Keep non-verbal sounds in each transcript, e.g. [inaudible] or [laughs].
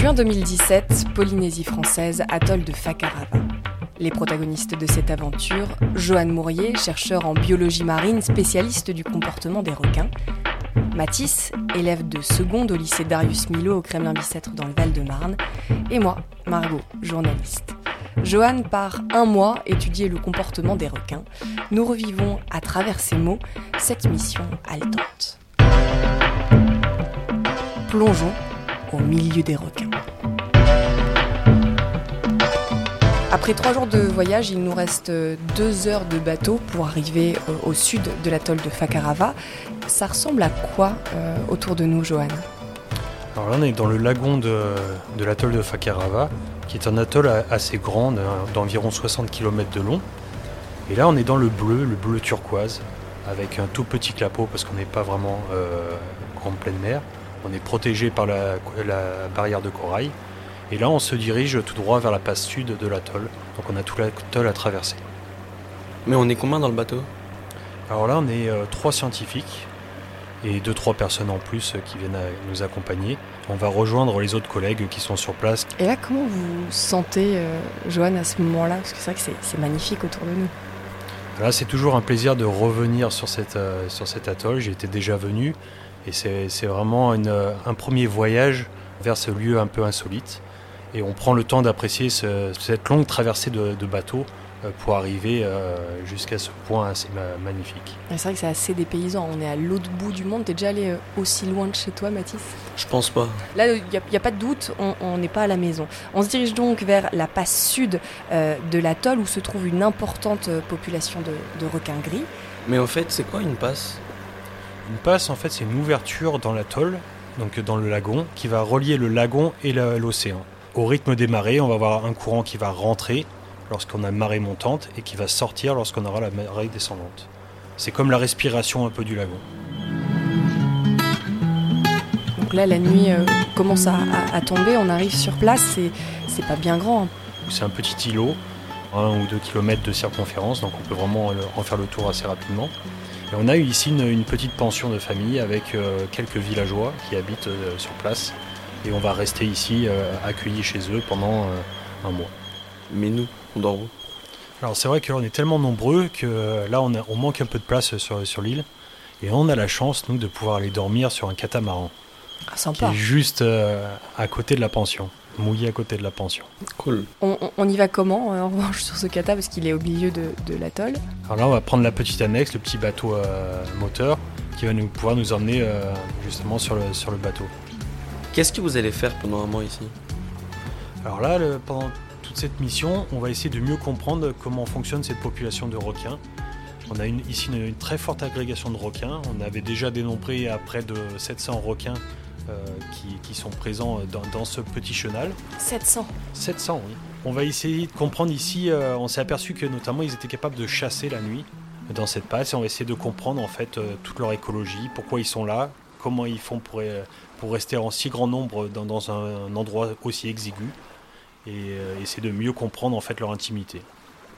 Juin 2017, Polynésie française, atoll de Fakarava. Les protagonistes de cette aventure, Johan Mourier, chercheur en biologie marine, spécialiste du comportement des requins, Mathis, élève de seconde au lycée Darius Milo au Kremlin-Bicêtre dans le Val-de-Marne, et moi, Margot, journaliste. Johan part un mois étudier le comportement des requins. Nous revivons à travers ces mots cette mission haletante. Plongeons au milieu des requins. Après trois jours de voyage, il nous reste deux heures de bateau pour arriver euh, au sud de l'atoll de Fakarava. Ça ressemble à quoi euh, autour de nous, Johan? Alors là, on est dans le lagon de, l'atoll de Fakarava, qui est un atoll assez grand, d'environ 60 km de long. Et là, on est dans le bleu, le bleu turquoise, avec un tout petit clapot parce qu'on n'est pas vraiment euh, en pleine mer. On est protégé par la, barrière de corail. Et là, on se dirige tout droit vers la passe sud de l'atoll. Donc on a tout l'atoll à traverser. Mais on est combien dans le bateau? Alors là, on est euh, trois scientifiques et deux trois personnes en plus qui viennent nous accompagner. On va rejoindre les autres collègues qui sont sur place. Et là, comment vous sentez, euh, Joanne, à ce moment-là? Parce que c'est vrai que c'est magnifique autour de nous. Là, c'est toujours un plaisir de revenir sur, cette, euh, sur cet atoll. J'y étais déjà venu. Et c'est vraiment un premier voyage vers ce lieu un peu insolite. Et on prend le temps d'apprécier cette longue traversée de, bateaux euh, pour arriver euh, jusqu'à ce point assez magnifique. C'est vrai que c'est assez dépaysant. On est à l'autre bout du monde. T'es déjà allé euh, aussi loin de chez toi, Mathis? Je pense pas. Là, il n'y a, pas de doute, on n'est pas à la maison. On se dirige donc vers la passe sud de l'atoll où se trouve une importante population de, de requins gris. Mais en fait, c'est quoi une passe? Une passe, en fait, c'est une ouverture dans l'atoll, donc dans le lagon, qui va relier le lagon et l'océan. Au rythme des marées, on va avoir un courant qui va rentrer lorsqu'on a une marée montante et qui va sortir lorsqu'on aura la marée descendante. C'est comme la respiration un peu du lagon. Donc là, la nuit euh, commence à, tomber, on arrive sur place, c'est pas bien grand. Hein. C'est un petit îlot, un ou deux kilomètres de circonférence, donc on peut vraiment en faire le tour assez rapidement on a eu ici une, petite pension de famille avec euh, quelques villageois qui habitent euh, sur place. Et on va rester ici euh, accueillis chez eux pendant un mois. Mais nous, on dort où? Alors c'est vrai que on est tellement nombreux que là on, manque un peu de place sur, l'île. Et on a la chance, nous, de pouvoir aller dormir sur un catamaran. Ah, sympa. Qui est juste à côté de la pension mouillé à côté de la pension. Cool. On, y va comment euh, en revanche sur ce kata parce qu'il est au milieu de, l'atoll Alors là on va prendre la petite annexe, le petit bateau euh, moteur qui va nous, pouvoir nous emmener euh, justement sur le, sur le bateau. Qu'est-ce que vous allez faire pendant un mois ici? Alors là pendant toute cette mission on va essayer de mieux comprendre comment fonctionne cette population de requins. On a une, ici une, une, très forte agrégation de requins. On avait déjà dénombré à près de 700 requins euh, qui, sont présents dans, ce petit chenal. 700 700, oui. On va essayer de comprendre ici, euh, on s'est aperçu que notamment ils étaient capables de chasser la nuit dans cette passe et on va essayer de comprendre en fait euh, toute leur écologie, pourquoi ils sont là, comment ils font pour, pour rester en si grand nombre dans, un, endroit aussi exigu et essayer de mieux comprendre en fait leur intimité.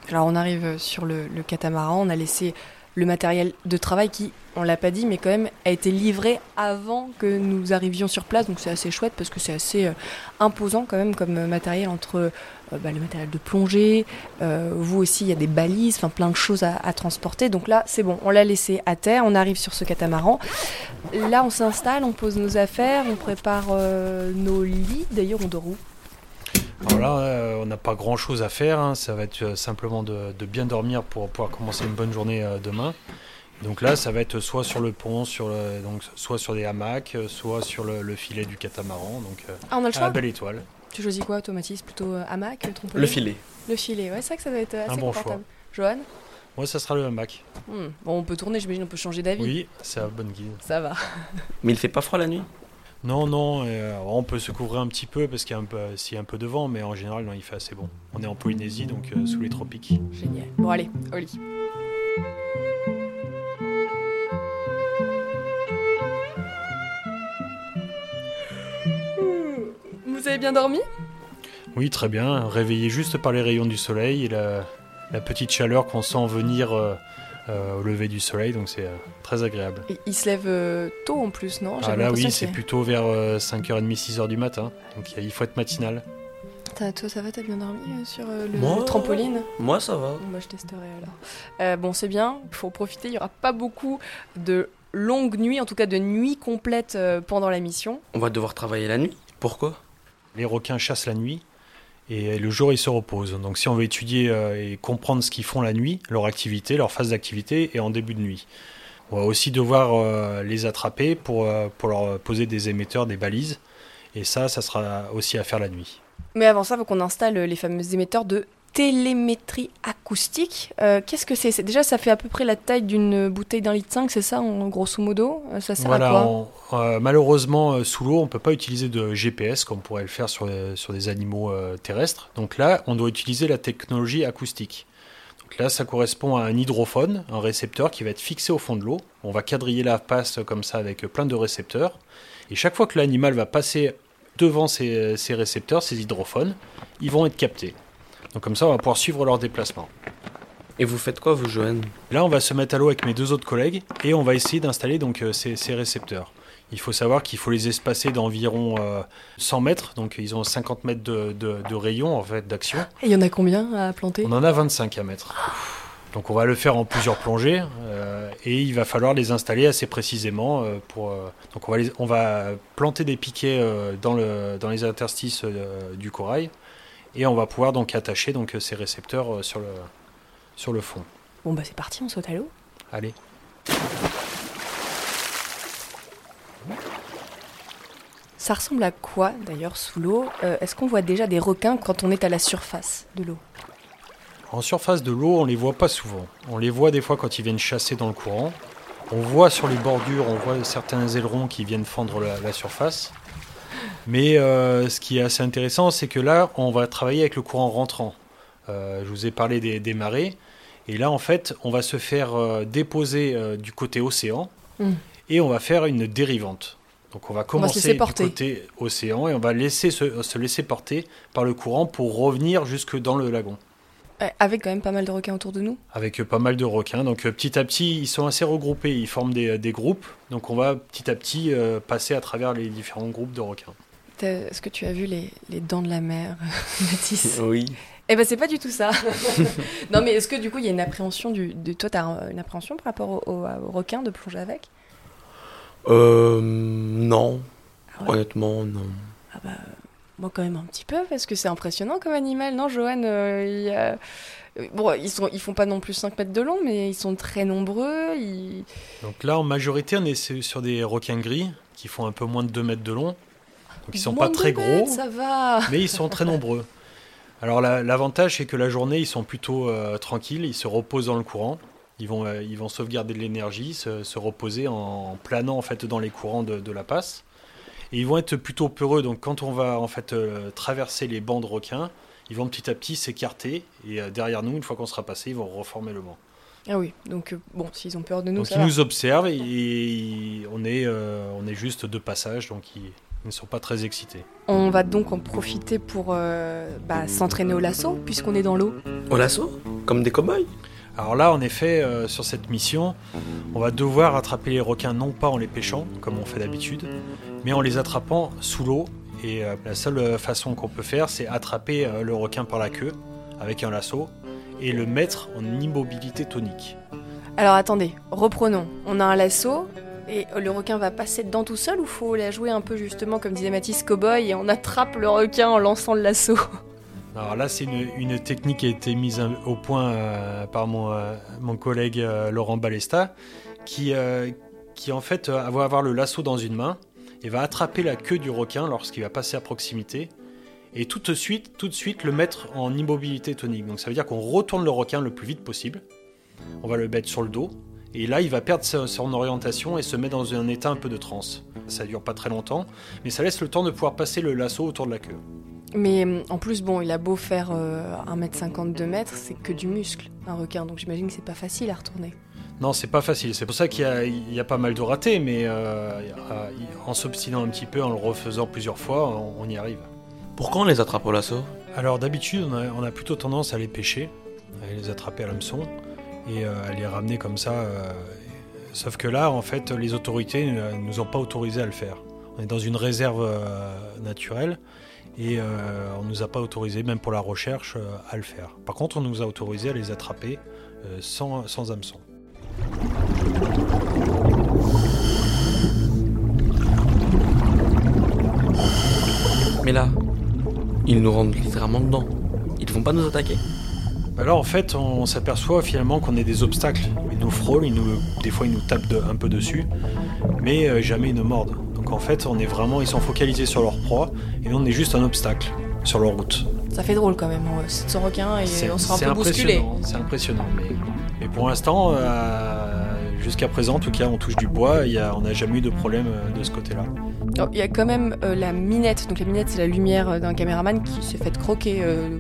Alors on arrive sur le, le catamaran, on a laissé le matériel de travail qui, on l'a pas dit, mais quand même a été livré avant que nous arrivions sur place. Donc c'est assez chouette parce que c'est assez euh, imposant quand même comme matériel entre euh, bah, le matériel de plongée, euh, vous aussi il y a des balises, enfin plein de choses à, transporter. Donc là c'est bon, on l'a laissé à terre, on arrive sur ce catamaran. Là on s'installe, on pose nos affaires, on prépare nos lits. D'ailleurs on dort où? Alors là, euh, on n'a pas grand chose à faire. Hein. Ça va être euh, simplement de, bien dormir pour pouvoir commencer une bonne journée euh, demain. Donc là, ça va être soit sur le pont, sur donc soit sur des hamacs, soit sur le, filet du catamaran. Donc ah, on a le choix. belle étoile. Tu choisis quoi, Thomatis Plutôt hamac, Le filet. Le filet, ouais, c'est vrai que ça va être assez Un bon confortable. Johan? Moi, ça sera le hamac. Hmm. Bon, on peut tourner, j'imagine, on peut changer d'avis. Oui, c'est à bonne guide. Ça va. Mais il fait pas froid la nuit? Non, non, euh, on peut se couvrir un petit peu parce qu'il y a un peu, s'il y a un peu de vent, mais en général, non, il fait assez bon. On est en Polynésie, donc euh, sous les tropiques. Génial. Bon, allez, au lit. Vous avez bien dormi? Oui, très bien. Réveillé juste par les rayons du soleil et la, petite chaleur qu'on sent venir euh, euh, au lever du soleil, donc c'est euh, très agréable. Et il se lève euh, tôt en plus, non? Ah, là oui, c'est plutôt vers euh, 5h30, 6h du matin, donc il faut être matinal. T'as- Toi, ça va? T'as bien dormi sur le Moi trampoline? Moi, ça va. Bon, bah, je testerai alors. Euh, bon, c'est bien, il faut profiter. Il n'y aura pas beaucoup de longues nuits, en tout cas de nuits complètes pendant la mission. On va devoir travailler la nuit. Pourquoi? Les requins chassent la nuit et le jour ils se reposent. Donc si on veut étudier euh, et comprendre ce qu'ils font la nuit, leur activité, leur phase d'activité et en début de nuit. On va aussi devoir euh, les attraper pour, euh, pour leur poser des émetteurs, des balises. Et ça, ça sera aussi à faire la nuit. Mais avant ça, il faut qu'on installe euh, les fameux émetteurs de télémétrie acoustique. Euh, Qu'est-ce que c'est? Déjà, ça fait à peu près la taille d'une bouteille d'un litre 5, c'est ça, en grosso modo? Euh, Ça sert à quoi? on- euh, malheureusement, euh, sous l'eau, on ne peut pas utiliser de GPS comme on pourrait le faire sur, sur des animaux terrestres. Donc là, on doit utiliser la technologie acoustique. Donc là, ça correspond à un hydrophone, un récepteur qui va être fixé au fond de l'eau. On va quadriller la passe comme ça avec plein de récepteurs. Et chaque fois que l'animal va passer devant ces, ces récepteurs, ces hydrophones, ils vont être captés. Donc comme ça, on va pouvoir suivre leur déplacement. Et vous faites quoi, vous, Joanne Là, on va se mettre à l'eau avec mes deux autres collègues et on va essayer d'installer donc euh, ces, ces récepteurs. Il faut savoir qu'il faut les espacer d'environ euh, 100 mètres, donc ils ont 50 mètres de, de- de rayon en fait d'action. Et il y en a combien à planter? On en a 25 à mettre. Donc on va le faire en plusieurs plongées euh, et il va falloir les installer assez précisément euh, pour. euh, donc on va, les- on va planter des piquets euh, dans, le, dans les interstices euh, du corail et on va pouvoir donc attacher donc ces récepteurs euh, sur le, sur le fond. Bon, bah c'est parti, on saute à l'eau. Allez. Ça ressemble à quoi d'ailleurs sous l'eau? Euh, Est-ce qu'on voit déjà des requins quand on est à la surface de l'eau? En surface de l'eau, on les voit pas souvent. On les voit des fois quand ils viennent chasser dans le courant. On voit sur les bordures, on voit certains ailerons qui viennent fendre la, la surface. Mais euh, ce qui est assez intéressant, c'est que là, on va travailler avec le courant rentrant. Euh, je vous ai parlé des, des marées. Et là, en fait, on va se faire euh, déposer du côté océan Mm. et on va faire une dérivante. Donc on va On commencer laisser du côté océan et on va laisser se, se laisser porter par le courant pour revenir jusque dans le lagon Avec quand même pas mal de requins autour de nous. avec euh, pas mal de requins. Donc euh, petit à petit, ils sont assez regroupés, ils forment des, des groupes. Donc on va petit à petit euh, passer à travers les différents groupes de requins. Est-ce que tu as vu les, les dents de la mer, [laughs] Mathis? [laughs] Oui. Eh ben c'est pas du tout ça. [laughs] non mais est-ce que du coup il y a une appréhension du, de toi t'as un- une appréhension par rapport au, au- au requin de plonger avec? Euh. Non. Ah ouais? Honnêtement, non. Ah bah moi quand même un petit peu parce que c'est impressionnant comme animal, non Johan euh, il euh, Bon ils sont ils font pas non plus 5 mètres de long mais ils sont très nombreux. Ils... Donc là, en majorité, on est sur des requins gris qui font un peu moins de 2 mètres de long. Donc ils sont Moins pas très mètres, gros, Ça va. [laughs] mais ils sont très nombreux. Alors la- l'avantage, c'est que la journée, ils sont plutôt euh, tranquilles, ils se reposent dans le courant. Ils vont, ils vont sauvegarder de l'énergie, se, se reposer en, en planant en fait dans les courants de, de la passe. Et ils vont être plutôt peureux. Donc quand on va en fait euh, traverser les bancs de requins, ils vont petit à petit s'écarter. Et euh, derrière nous, une fois qu'on sera passé, ils vont reformer le banc. Ah oui donc euh, bon s'ils ont peur de nous donc ça ils va. nous observent et, et on, est, euh, on est juste de passage, donc ils, ne sont pas très excités. On va donc en profiter pour euh, bah, s'entraîner au lasso puisqu'on est dans l'eau. Au lasso? Comme des cow-boys? Alors là, en effet, euh, sur cette mission, on va devoir attraper les requins non pas en les pêchant, comme on fait d'habitude, mais en les attrapant sous l'eau. Et euh, la seule euh, façon qu'on peut faire, c'est attraper euh, le requin par la queue avec un lasso et le mettre en immobilité tonique. Alors attendez, reprenons. On a un lasso et le requin va passer dedans tout seul ou faut la jouer un peu justement comme disait Mathis Cowboy et on attrape le requin en lançant le lasso? [laughs] Alors là, c'est une, une technique qui a été mise un- au point euh, par mon, euh, mon collègue euh, Laurent Balesta, qui, euh, qui en fait euh, va avoir le lasso dans une main et va attraper la queue du requin lorsqu'il va passer à proximité et tout de suite, tout de suite le mettre en immobilité tonique. Donc ça veut dire qu'on retourne le requin le plus vite possible. On va le mettre sur le dos et là il va perdre son orientation et se met dans un état un peu de transe. Ça dure pas très longtemps, mais ça laisse le temps de pouvoir passer le lasso autour de la queue. Mais en plus, bon, il a beau faire euh, 1m50, 2 mètres, c'est que du muscle, un requin. Donc j'imagine que c'est pas facile à retourner. Non, c'est pas facile. C'est pour ça qu'il y, a- il y a pas mal de ratés, mais euh, en s'obstinant un petit peu, en le refaisant plusieurs fois, on, on y arrive. Pourquoi on les attrape au lasso? Alors d'habitude, on a, on a plutôt tendance à les pêcher, à les attraper à l'hameçon. et euh, à les ramener comme ça. euh, sauf que là, en fait, les autorités ne nous ont pas autorisé à le faire. On est dans une réserve naturelle et euh, on nous a pas autorisé, même pour la recherche, euh, à le faire. Par contre, on nous a autorisé à les attraper euh, sans, sans hameçon. Mais là, ils nous rendent littéralement dedans. Ils vont pas nous attaquer. Bah là, en fait, on s'aperçoit finalement qu'on est des obstacles. Ils nous frôlent, ils nous, des fois ils nous tapent de- un peu dessus, mais euh, jamais ils ne mordent. Donc en fait, on est vraiment, ils sont focalisés sur leur proie, et nous on est juste un obstacle sur leur route. Ça fait drôle quand même, hein, 700 requins et C'est on sera c'est un peu bousculé. impressionnant, c'est impressionnant. Mais, mais pour l'instant, euh, jusqu'à présent, en tout cas, on touche du bois, y a- on n'a jamais eu de problème euh, de ce côté-là. Il y a quand même euh, la minette, donc la minette c'est la lumière euh, d'un caméraman qui s'est fait croquer. euh.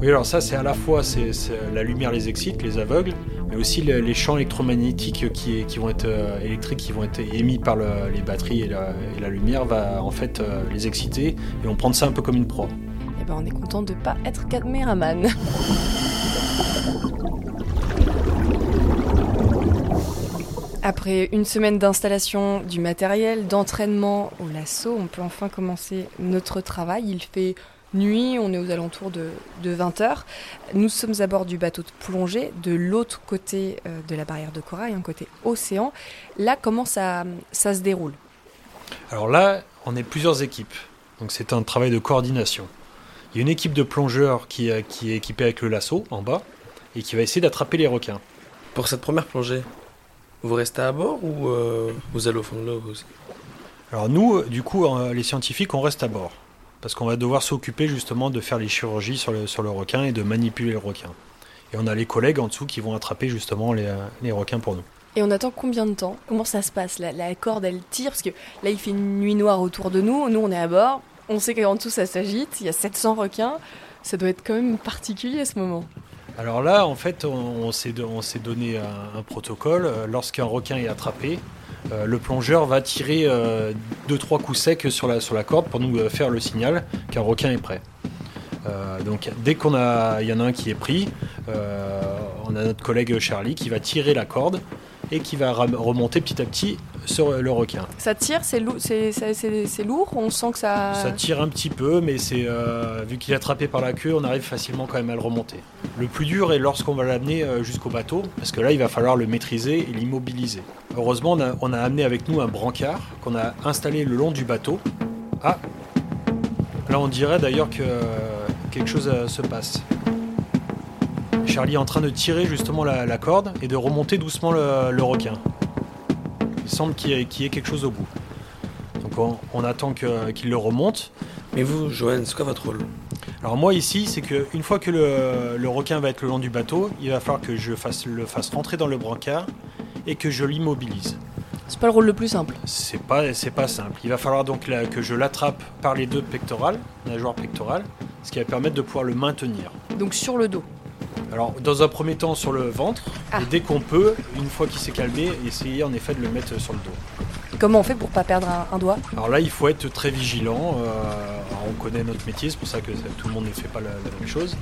Oui, alors ça, c'est à la fois c'est, la lumière les excite, les aveugle, mais aussi le- les champs électromagnétiques qui, qui vont être euh, électriques, qui vont être émis par le- les batteries et la, et la lumière, va en fait les exciter et on prend ça un peu comme une proie. Eh ben, on est content de pas être caméraman. [laughs] Après une semaine d'installation du matériel, d'entraînement au lasso, on peut enfin commencer notre travail. Il fait nuit, on est aux alentours de, 20h. Nous sommes à bord du bateau de plongée, de l'autre côté euh, de la barrière de corail, un côté océan. Là, comment ça, ça se déroule? Alors là, on est plusieurs équipes, donc c'est un travail de coordination. Il y a une équipe de plongeurs qui, euh, qui est équipée avec le lasso en bas et qui va essayer d'attraper les requins. Pour cette première plongée, vous restez à bord ou euh, vous allez au fond de l'eau aussi? Alors nous, euh, du coup, euh, les scientifiques, on reste à bord. Parce qu'on va devoir s'occuper justement de faire les chirurgies sur le, sur le requin et de manipuler le requin. Et on a les collègues en dessous qui vont attraper justement les, les requins pour nous. Et on attend combien de temps? Comment ça se passe? La, la corde, elle tire? Parce que là, il fait une nuit noire autour de nous. Nous, on est à bord. On sait qu'en dessous, ça s'agite. Il y a 700 requins. Ça doit être quand même particulier à ce moment. Alors là, en fait, on, s'est do- on s'est donné un, protocole. Euh, Lorsqu'un requin est attrapé, euh, le plongeur va tirer euh, deux trois coups secs sur la, sur la corde pour nous euh, faire le signal qu'un requin est prêt. Donc dès qu'on a, il y en a un qui est pris, on a notre collègue Charlie qui va tirer la corde et qui va remonter petit à petit sur le requin. Ça tire, c'est lou- c'est- c'est- c'est- c'est lourd. On sent que ça. Ça tire un petit peu, mais c'est euh, vu qu'il est attrapé par la queue, on arrive facilement quand même à le remonter. Le plus dur est lorsqu'on va l'amener euh, jusqu'au bateau, parce que là, il va falloir le maîtriser et l'immobiliser. Heureusement, on a, on a amené avec nous un brancard qu'on a installé le long du bateau. Ah, là, on dirait d'ailleurs que euh, quelque chose se passe. Charlie est en train de tirer justement la, la corde et de remonter doucement le, le requin. Il semble qu'il y, ait- qu'il y ait quelque chose au bout. Donc on, on attend qu'il le remonte. Mais vous, Joanne, c'est quoi votre rôle? Alors moi ici, c'est que une fois que le, le requin va être le long du bateau, il va falloir que je fasse, le fasse rentrer dans le brancard et que je l'immobilise. C'est pas le rôle le plus simple. C'est pas, c'est pas simple. Il va falloir donc la- que je l'attrape par les deux pectorales, nageoires pectorales, ce qui va permettre de pouvoir le maintenir. Donc sur le dos. Alors dans un premier temps sur le ventre, Ah. et dès qu'on peut, une fois qu'il s'est calmé, essayer en effet de le mettre sur le dos. Comment on fait pour pas perdre un, un doigt? Alors là, il faut être très vigilant. euh, on connaît notre métier, c'est pour ça que tout le monde ne fait pas la, la même chose.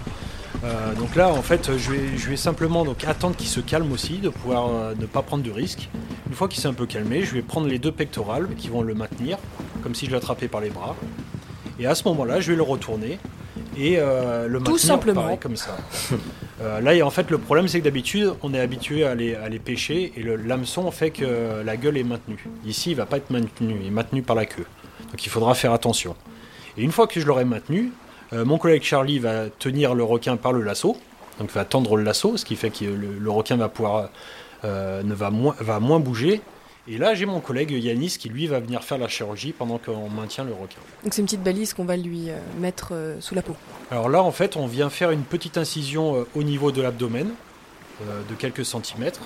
Euh, donc là, en fait, je vais, je vais simplement donc, attendre qu'il se calme aussi, de pouvoir euh, ne pas prendre de risques. Une fois qu'il s'est un peu calmé, je vais prendre les deux pectorales qui vont le maintenir, comme si je l'attrapais par les bras. Et à ce moment-là, je vais le retourner et le maintenir simplement. pareil, comme ça. [laughs] Euh, là, en fait, le problème, c'est que d'habitude, on est habitué à les, pêcher et l'hameçon fait que la gueule est maintenue. Ici, il va pas être maintenu, il est maintenu par la queue. Donc il faudra faire attention. Et une fois que je l'aurai maintenu, euh, mon collègue Charlie va tenir le requin par le lasso, donc va tendre le lasso, ce qui fait que le, requin euh, ne va moins bouger. Et là, j'ai mon collègue Yanis qui lui va venir faire la chirurgie pendant qu'on maintient le requin. Donc c'est une petite balise qu'on va lui euh, mettre euh, sous la peau. Alors là, en fait, on vient faire une petite incision euh, au niveau de l'abdomen, de quelques centimètres.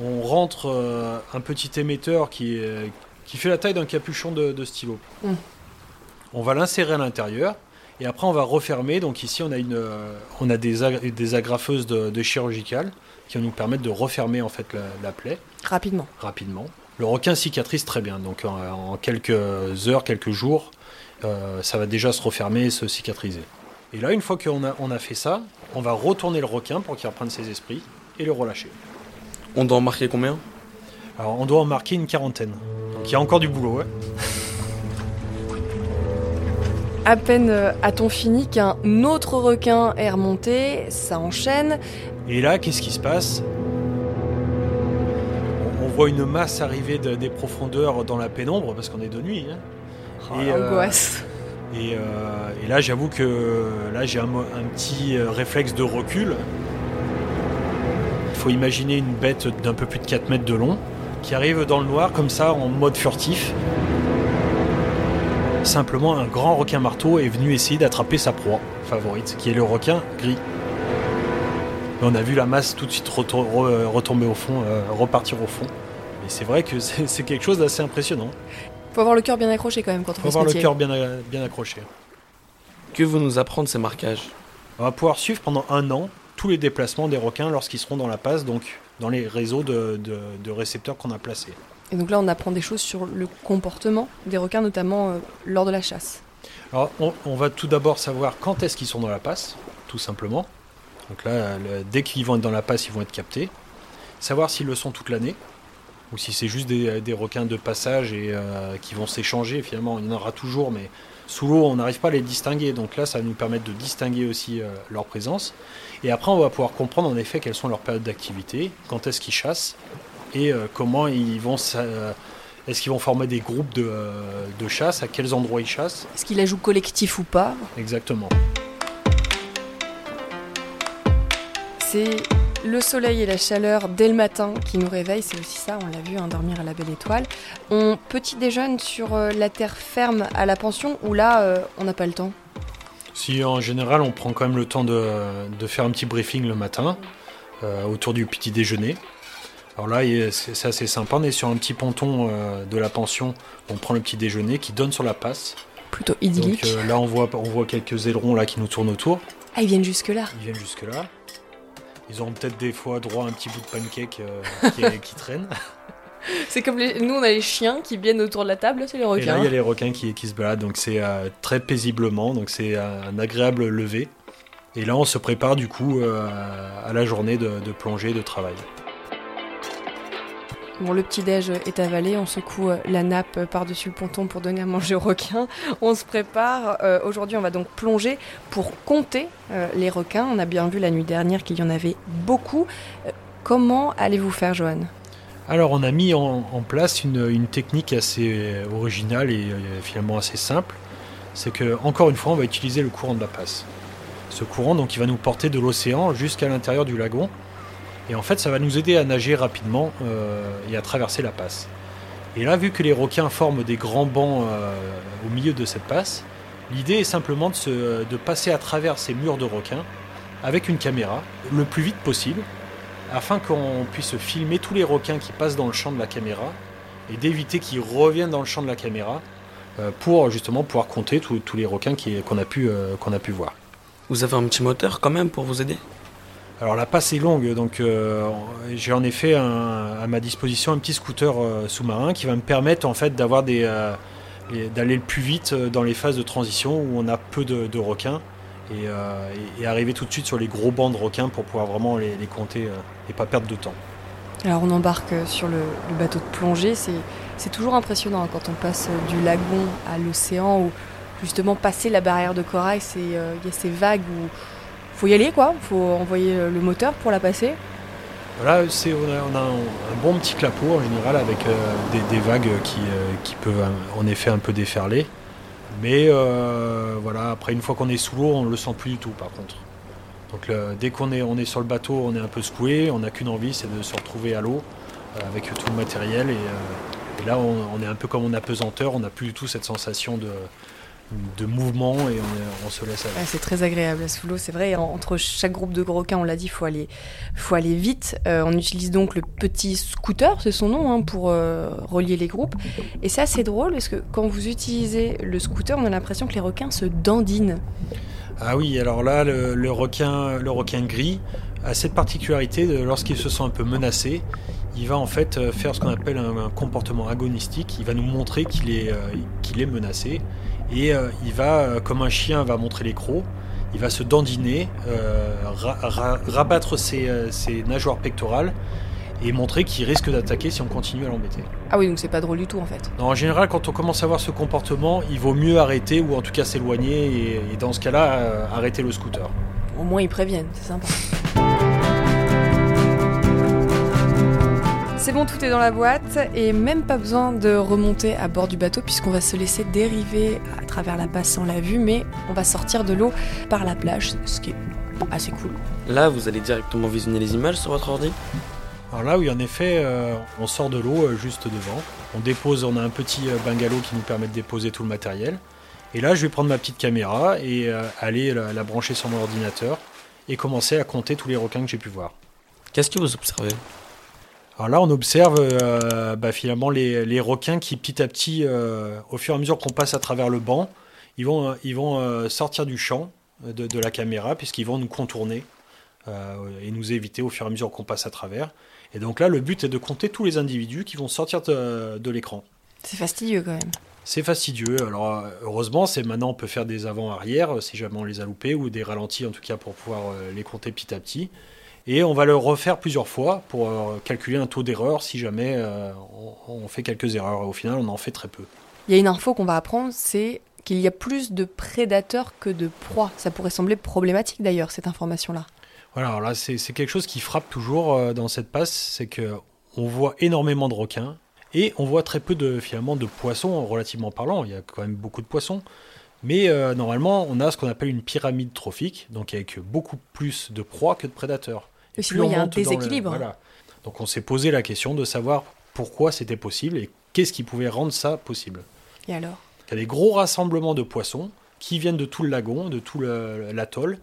On rentre un petit émetteur qui, est- qui fait la taille d'un capuchon de, de stylo. Mm. On va l'insérer à l'intérieur et après on va refermer. Donc ici, on a, une, on a des, ag- des agrafeuses de, de chirurgicales qui vont nous permettre de refermer en fait la, la plaie Rapidement. rapidement. Le requin cicatrise très bien, donc en, en quelques heures, quelques jours, euh, ça va déjà se refermer et se cicatriser. Et là, une fois qu'on a, on a fait ça, on va retourner le requin pour qu'il reprenne ses esprits. et le relâcher. On doit en marquer combien? Alors on doit en marquer une quarantaine. Donc il y a encore du boulot. Ouais. À peine euh, a-t-on fini qu'un autre requin est remonté, ça enchaîne. Et là, qu'est-ce qui se passe? Voit une masse arriver de- des profondeurs dans la pénombre, parce qu'on est de nuit. hein. Oh, Et, euh. Et, euh, et là, j'avoue que là, j'ai un, petit euh, réflexe de recul. Il faut imaginer une bête d'un peu plus de 4 mètres de long qui arrive dans le noir comme ça en mode furtif. Simplement, un grand requin marteau est venu essayer d'attraper sa proie favorite, qui est le requin gris. Et on a vu la masse tout de suite reto- re- retomber au fond, euh, repartir au fond. Et c'est vrai que c'est quelque chose d'assez impressionnant. Faut avoir le cœur bien accroché quand même quand on Il faut fait ce avoir le cœur bien, bien accroché. Que vont nous apprendre ces marquages? On va pouvoir suivre pendant un an tous les déplacements des requins lorsqu'ils seront dans la passe, donc dans les réseaux de, de- de récepteurs qu'on a placés. Et donc là, on apprend des choses sur le comportement des requins, notamment euh, lors de la chasse. Alors, on, on va tout d'abord savoir quand est-ce qu'ils sont dans la passe, tout simplement. Donc là, le- dès qu'ils vont être dans la passe, ils vont être captés. Savoir s'ils le sont toute l'année, ou si c'est juste des, des requins de passage et euh, qui vont s'échanger. Finalement, il y en aura toujours, mais sous l'eau, on n'arrive pas à les distinguer. Donc là, ça va nous permettre de distinguer aussi euh, leur présence. Et après, on va pouvoir comprendre en effet quelles sont leurs périodes d'activité, quand est-ce qu'ils chassent, et euh, comment ils vont... euh, est-ce qu'ils vont former des groupes de, euh, de chasse À quels endroits ils chassent Est-ce qu'il ajoute collectif ou pas? Exactement. C'est le soleil et la chaleur dès le matin qui nous réveillent, c'est aussi ça, on l'a vu, hein, dormir à la belle étoile. On petit déjeune sur euh, la terre ferme à la pension où là, euh, on n'a pas le temps? Si en général on prend quand même le temps de, de faire un petit briefing le matin euh, autour du petit déjeuner. Alors là c'est assez sympa, on est sur un petit ponton de la pension, on prend le petit déjeuner qui donne sur la passe. Plutôt Donc idyllique. euh, là on voit, on voit quelques ailerons là qui nous tournent autour, Ah, ils viennent jusque-là. ils viennent jusque là. Ils ont peut-être des fois droit à un petit bout de pancake euh, [laughs] qui, qui traîne. C'est comme les... nous, on a les chiens qui viennent autour de la table, c'est les Et là requins. il y a les requins qui, qui se baladent, donc c'est euh, très paisiblement, donc c'est un agréable lever. Et là on se prépare du coup euh, à la journée de, de plongée, de travail. Bon, le petit-déj est avalé, on secoue euh, la nappe par-dessus le ponton pour donner à manger aux requins. On se prépare. Euh, Aujourd'hui, on va donc plonger pour compter euh, les requins. On a bien vu la nuit dernière qu'il y en avait beaucoup. Comment allez-vous faire, Johan? Alors on a mis en, place une, une technique assez originale et finalement assez simple. C'est que encore une fois on va utiliser le courant de la passe. Ce courant donc il va nous porter de l'océan jusqu'à l'intérieur du lagon. Et en fait ça va nous aider à nager rapidement euh, et à traverser la passe. Et là vu que les requins forment des grands bancs euh, au milieu de cette passe, l'idée est simplement de, se- de passer à travers ces murs de requins avec une caméra le plus vite possible afin qu'on puisse filmer tous les requins qui passent dans le champ de la caméra et d'éviter qu'ils reviennent dans le champ de la caméra euh, pour justement pouvoir compter tous les requins qui- qu'on a, a pu voir. Vous avez un petit moteur quand même pour vous aider? Alors la passe est longue, donc euh, j'ai en effet à ma disposition un petit scooter euh, sous-marin qui va me permettre en fait d'avoir des euh, d'aller le plus vite dans les phases de transition où on a peu de, requins et, arriver tout de suite sur les gros bancs de requins pour pouvoir vraiment les, compter et pas perdre de temps. Alors, on embarque sur le, bateau de plongée. C'est toujours impressionnant hein, quand on passe du lagon à l'océan ou justement passer la barrière de corail. Il y a ces vagues où faut y aller, quoi. faut envoyer euh, le moteur pour la passer. Voilà, on a, un, bon petit clapot en général avec euh, des, vagues qui, euh, qui peuvent en effet un peu déferler. Mais voilà, après une fois qu'on est sous l'eau, on ne le sent plus du tout par contre. Donc dès qu'on est, on est sur le bateau, on est un peu secoué, on n'a qu'une envie, c'est de se retrouver à l'eau avec tout le matériel. Et, et là, on, on est un peu comme en apesanteur, on n'a plus du tout cette sensation de, de mouvement et on, se laisse aller. Ouais, c'est très agréable sous l'eau, c'est vrai. En- Entre chaque groupe de requins, on l'a dit, il faut aller, faut aller vite. Euh, on utilise donc le petit scooter, c'est son nom, hein, pour euh, relier les groupes. Et c'est assez drôle parce que quand vous utilisez le scooter, on a l'impression que les requins se dandinent. Ah oui, alors là, le, le requin, le requin gris a cette particularité de lorsqu'il se sent un peu menacé, il va en fait euh, faire ce qu'on appelle un, un comportement agonistique. Il va nous montrer qu'il est, euh, qu'il est menacé et euh, il va, euh, comme un chien va montrer les crocs, il va se dandiner, euh, ra- ra- rabattre ses, ses nageoires pectorales et montrer qu'il risque d'attaquer si on continue à l'embêter. Ah oui, donc c'est pas drôle du tout en fait. Non, en général, quand on commence à voir ce comportement, il vaut mieux arrêter ou en tout cas s'éloigner et, et dans ce cas-là, euh, arrêter le scooter. Au moins ils préviennent, c'est sympa. C'est bon, tout est dans la boîte et même pas besoin de remonter à bord du bateau puisqu'on va se laisser dériver à travers la passe sans la vue, mais on va sortir de l'eau par la plage, ce qui est assez cool. Là, vous allez directement visionner les images sur votre ordi? Alors là, oui, en effet, euh, on sort de l'eau euh, juste devant. On dépose, on a un petit euh, bungalow qui nous permet de déposer tout le matériel. Et là, je vais prendre ma petite caméra et euh, aller la, la brancher sur mon ordinateur et commencer à compter tous les requins que j'ai pu voir. Qu'est-ce que vous observez? Alors là, on observe euh, bah, finalement les, les requins qui, petit à petit, euh, au fur et à mesure qu'on passe à travers le banc, ils vont, euh, ils vont euh, sortir du champ de, de la caméra puisqu'ils vont nous contourner et nous éviter au fur et à mesure qu'on passe à travers. Et donc là, le but est de compter tous les individus qui vont sortir de, de l'écran. C'est fastidieux quand même. C'est fastidieux. Alors heureusement, c'est maintenant on peut faire des avant-arrière si jamais on les a loupés ou des ralentis en tout cas pour pouvoir les compter petit à petit. Et on va le refaire plusieurs fois pour euh, calculer un taux d'erreur si jamais euh, on, fait quelques erreurs. Au final, on en fait très peu. Il y a une info qu'on va apprendre, c'est qu'il y a plus de prédateurs que de proies. Ça pourrait sembler problématique d'ailleurs, cette information-là. Voilà, alors là, c'est quelque chose qui frappe toujours euh, dans cette passe, c'est que on voit énormément de requins et on voit très peu de finalement de poissons relativement parlant. Il y a quand même beaucoup de poissons, mais euh, normalement, on a ce qu'on appelle une pyramide trophique, donc avec beaucoup plus de proies que de prédateurs. Et sinon, il y a un le- déséquilibre. voilà. Donc on s'est posé la question de savoir pourquoi c'était possible et qu'est-ce qui pouvait rendre ça possible. Et alors? Il y a des gros rassemblements de poissons qui viennent de tout le lagon, de tout l'atoll,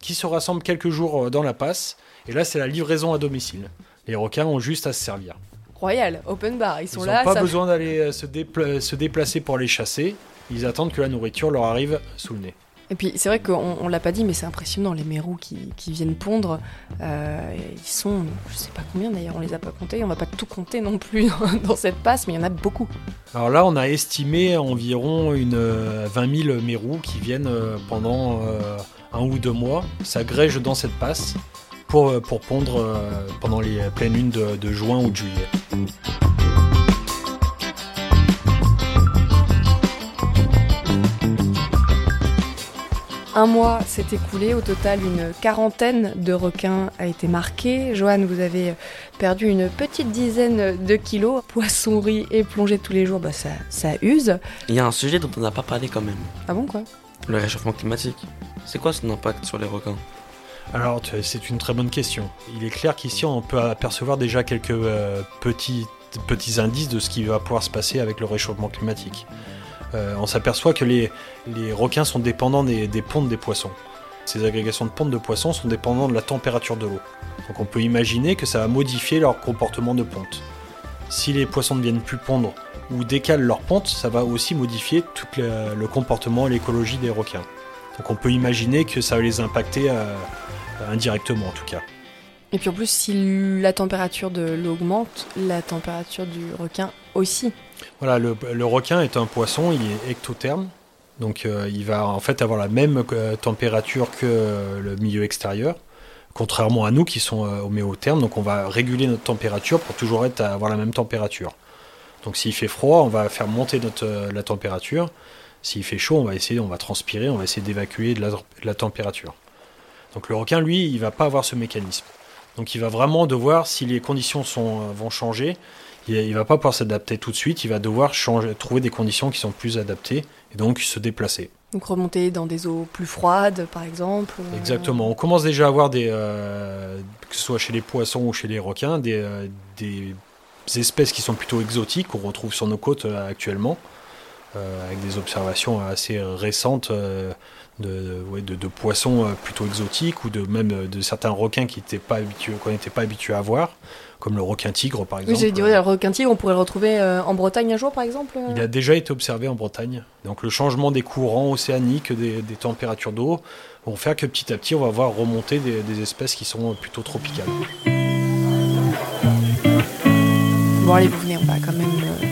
qui se rassemblent quelques jours euh, dans la passe. Et là, c'est la livraison à domicile. Les requins ont juste à se servir. Royal, open bar, ils Ils sont n'ont là. pas ça- besoin d'aller euh, se, dépla- se déplacer pour les chasser. Ils attendent que la nourriture leur arrive sous le nez. Et puis c'est vrai qu'on on l'a pas dit, mais c'est impressionnant, les mérous qui, viennent pondre, euh, ils sont, je sais pas combien d'ailleurs, on les a pas comptés, on va pas tout compter non plus [laughs] dans cette passe, mais il y en a beaucoup. Alors là, on a estimé environ une euh, 20 000 mérous qui viennent euh, pendant euh, un ou deux mois, s'agrègent dans cette passe pour, euh, pondre euh, pendant les pleines lunes de, de juin ou de juillet. Un mois s'est écoulé, au total une quarantaine de requins a été marqué. Joanne, vous avez perdu une petite dizaine de kilos. Poissonnerie et plongée tous les jours, bah ça, ça use. Il y a un sujet dont on n'a pas parlé quand même. Ah bon quoi? Le réchauffement climatique. C'est quoi son impact sur les requins? Alors, c'est une très bonne question. Il est clair qu'ici, on peut apercevoir déjà quelques euh, petits, petits indices de ce qui va pouvoir se passer avec le réchauffement climatique. Euh, on s'aperçoit que les, requins sont dépendants des, pontes des poissons. Ces agrégations de pontes de poissons sont dépendantes de la température de l'eau. Donc on peut imaginer que ça va modifier leur comportement de ponte. Si les poissons ne viennent plus pondre ou décalent leur ponte, ça va aussi modifier tout le, le comportement et l'écologie des requins. Donc on peut imaginer que ça va les impacter euh, indirectement en tout cas. Et puis en plus, si la température de l'eau augmente, la température du requin aussi. Voilà, le, requin est un poisson, il est ectotherme, donc euh, il va en fait avoir la même euh, température que le milieu extérieur, contrairement à nous qui sont euh, homéothermes, donc on va réguler notre température pour toujours être à avoir la même température. Donc s'il fait froid, on va faire monter la température, s'il fait chaud, on va essayer, on va transpirer, on va essayer d'évacuer de la, de la température. Donc le requin, lui, il va pas avoir ce mécanisme. Donc il va vraiment devoir, si les conditions sont, vont changer, il, il va pas pouvoir s'adapter tout de suite, il va devoir changer, trouver des conditions qui sont plus adaptées et donc se déplacer. Donc remonter dans des eaux plus froides, par exemple. euh, Exactement. On commence déjà à avoir des, euh, que ce soit chez les poissons ou chez les requins, des, euh, des espèces qui sont plutôt exotiques qu'on retrouve sur nos côtes euh, actuellement, avec des observations assez récentes de, de- ouais, de- de poissons euh, plutôt exotiques ou de même euh, de certains requins qui n'étaient pas habitués, qu'on n'était pas habitué à voir, comme le requin tigre par Oui, exemple. j'ai dit, ouais, le requin tigre, on pourrait le retrouver euh, en Bretagne un jour, par exemple euh Il a déjà été observé en Bretagne. Donc le changement des courants océaniques, des, des températures d'eau, vont faire que petit à petit, on va voir remonter des, des espèces qui sont plutôt tropicales. Bon, allez, vous venez, on va quand même euh,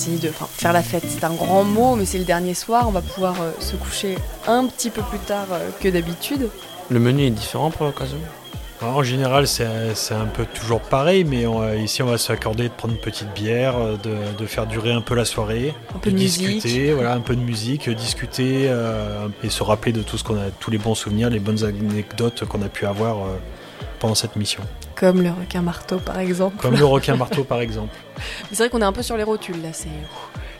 partie de enfin, faire la fête. C'est un grand mot, mais c'est le dernier soir. On va pouvoir euh, se coucher un petit peu plus tard euh, que d'habitude. Le menu est différent pour l'occasion? En général, c'est c'est un peu toujours pareil, mais on va- ici, on va s'accorder de prendre une petite bière, euh, de, de faire durer un peu la soirée, Un peu de discuter, voilà, un peu de musique, euh, discuter euh, et se rappeler de tout ce qu'on a, tous les bons souvenirs, les bonnes anecdotes qu'on a pu avoir euh, pendant cette mission. Comme le requin marteau, par exemple. Comme le requin marteau, par exemple. [laughs] C'est vrai qu'on est un peu sur les rotules là. C'est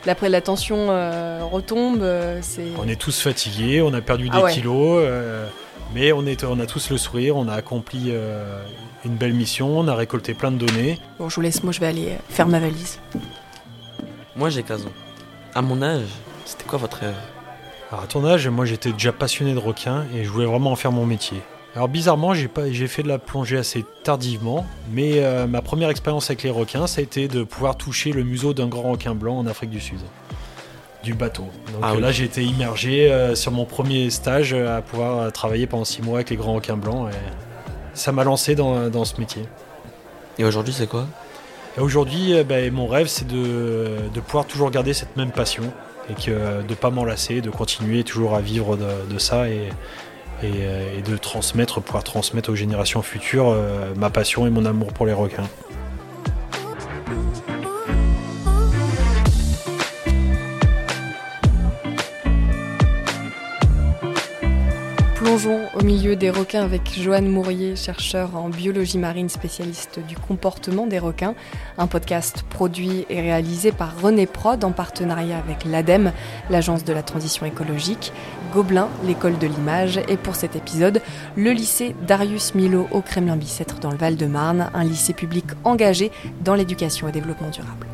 après la tension euh, retombe. euh, c'est On est tous fatigués, on a perdu des Ah ouais. kilos, euh, mais on, est, on a tous le sourire, on a accompli euh, une belle mission, on a récolté plein de données. bon. Je vous laisse. Moi, je vais aller faire ma valise. Moi j'ai 15 ans. À mon âge, c'était quoi votre rêve Alors à ton âge, moi j'étais déjà passionné de requins et je voulais vraiment en faire mon métier. Alors bizarrement, j'ai pas, j'ai fait de la plongée assez tardivement, mais euh, ma première expérience avec les requins, ça a été de pouvoir toucher le museau d'un grand requin blanc en Afrique du Sud, du bateau. Donc Ah oui. là, j'ai été immergé euh, sur mon premier stage euh, à pouvoir travailler pendant six mois avec les grands requins blancs. Et ça m'a lancé dans, dans ce métier. Et aujourd'hui c'est quoi? Et aujourd'hui, ben, mon rêve, c'est de, de pouvoir toujours garder cette même passion et que, de ne pas m'en lasser, de continuer toujours à vivre de, de ça et, et, euh, et de transmettre, pouvoir transmettre aux générations futures euh, ma passion et mon amour pour les requins. Au milieu des requins avec Joanne Mourier, chercheur en biologie marine spécialiste du comportement des requins. Un podcast produit et réalisé par René Prod en partenariat avec l'ADEME, l'Agence de la transition écologique, Gobelin, l'école de l'image, et pour cet épisode, le lycée Darius Milo au Kremlin-Bicêtre dans le Val-de-Marne, un lycée public engagé dans l'éducation et développement durable.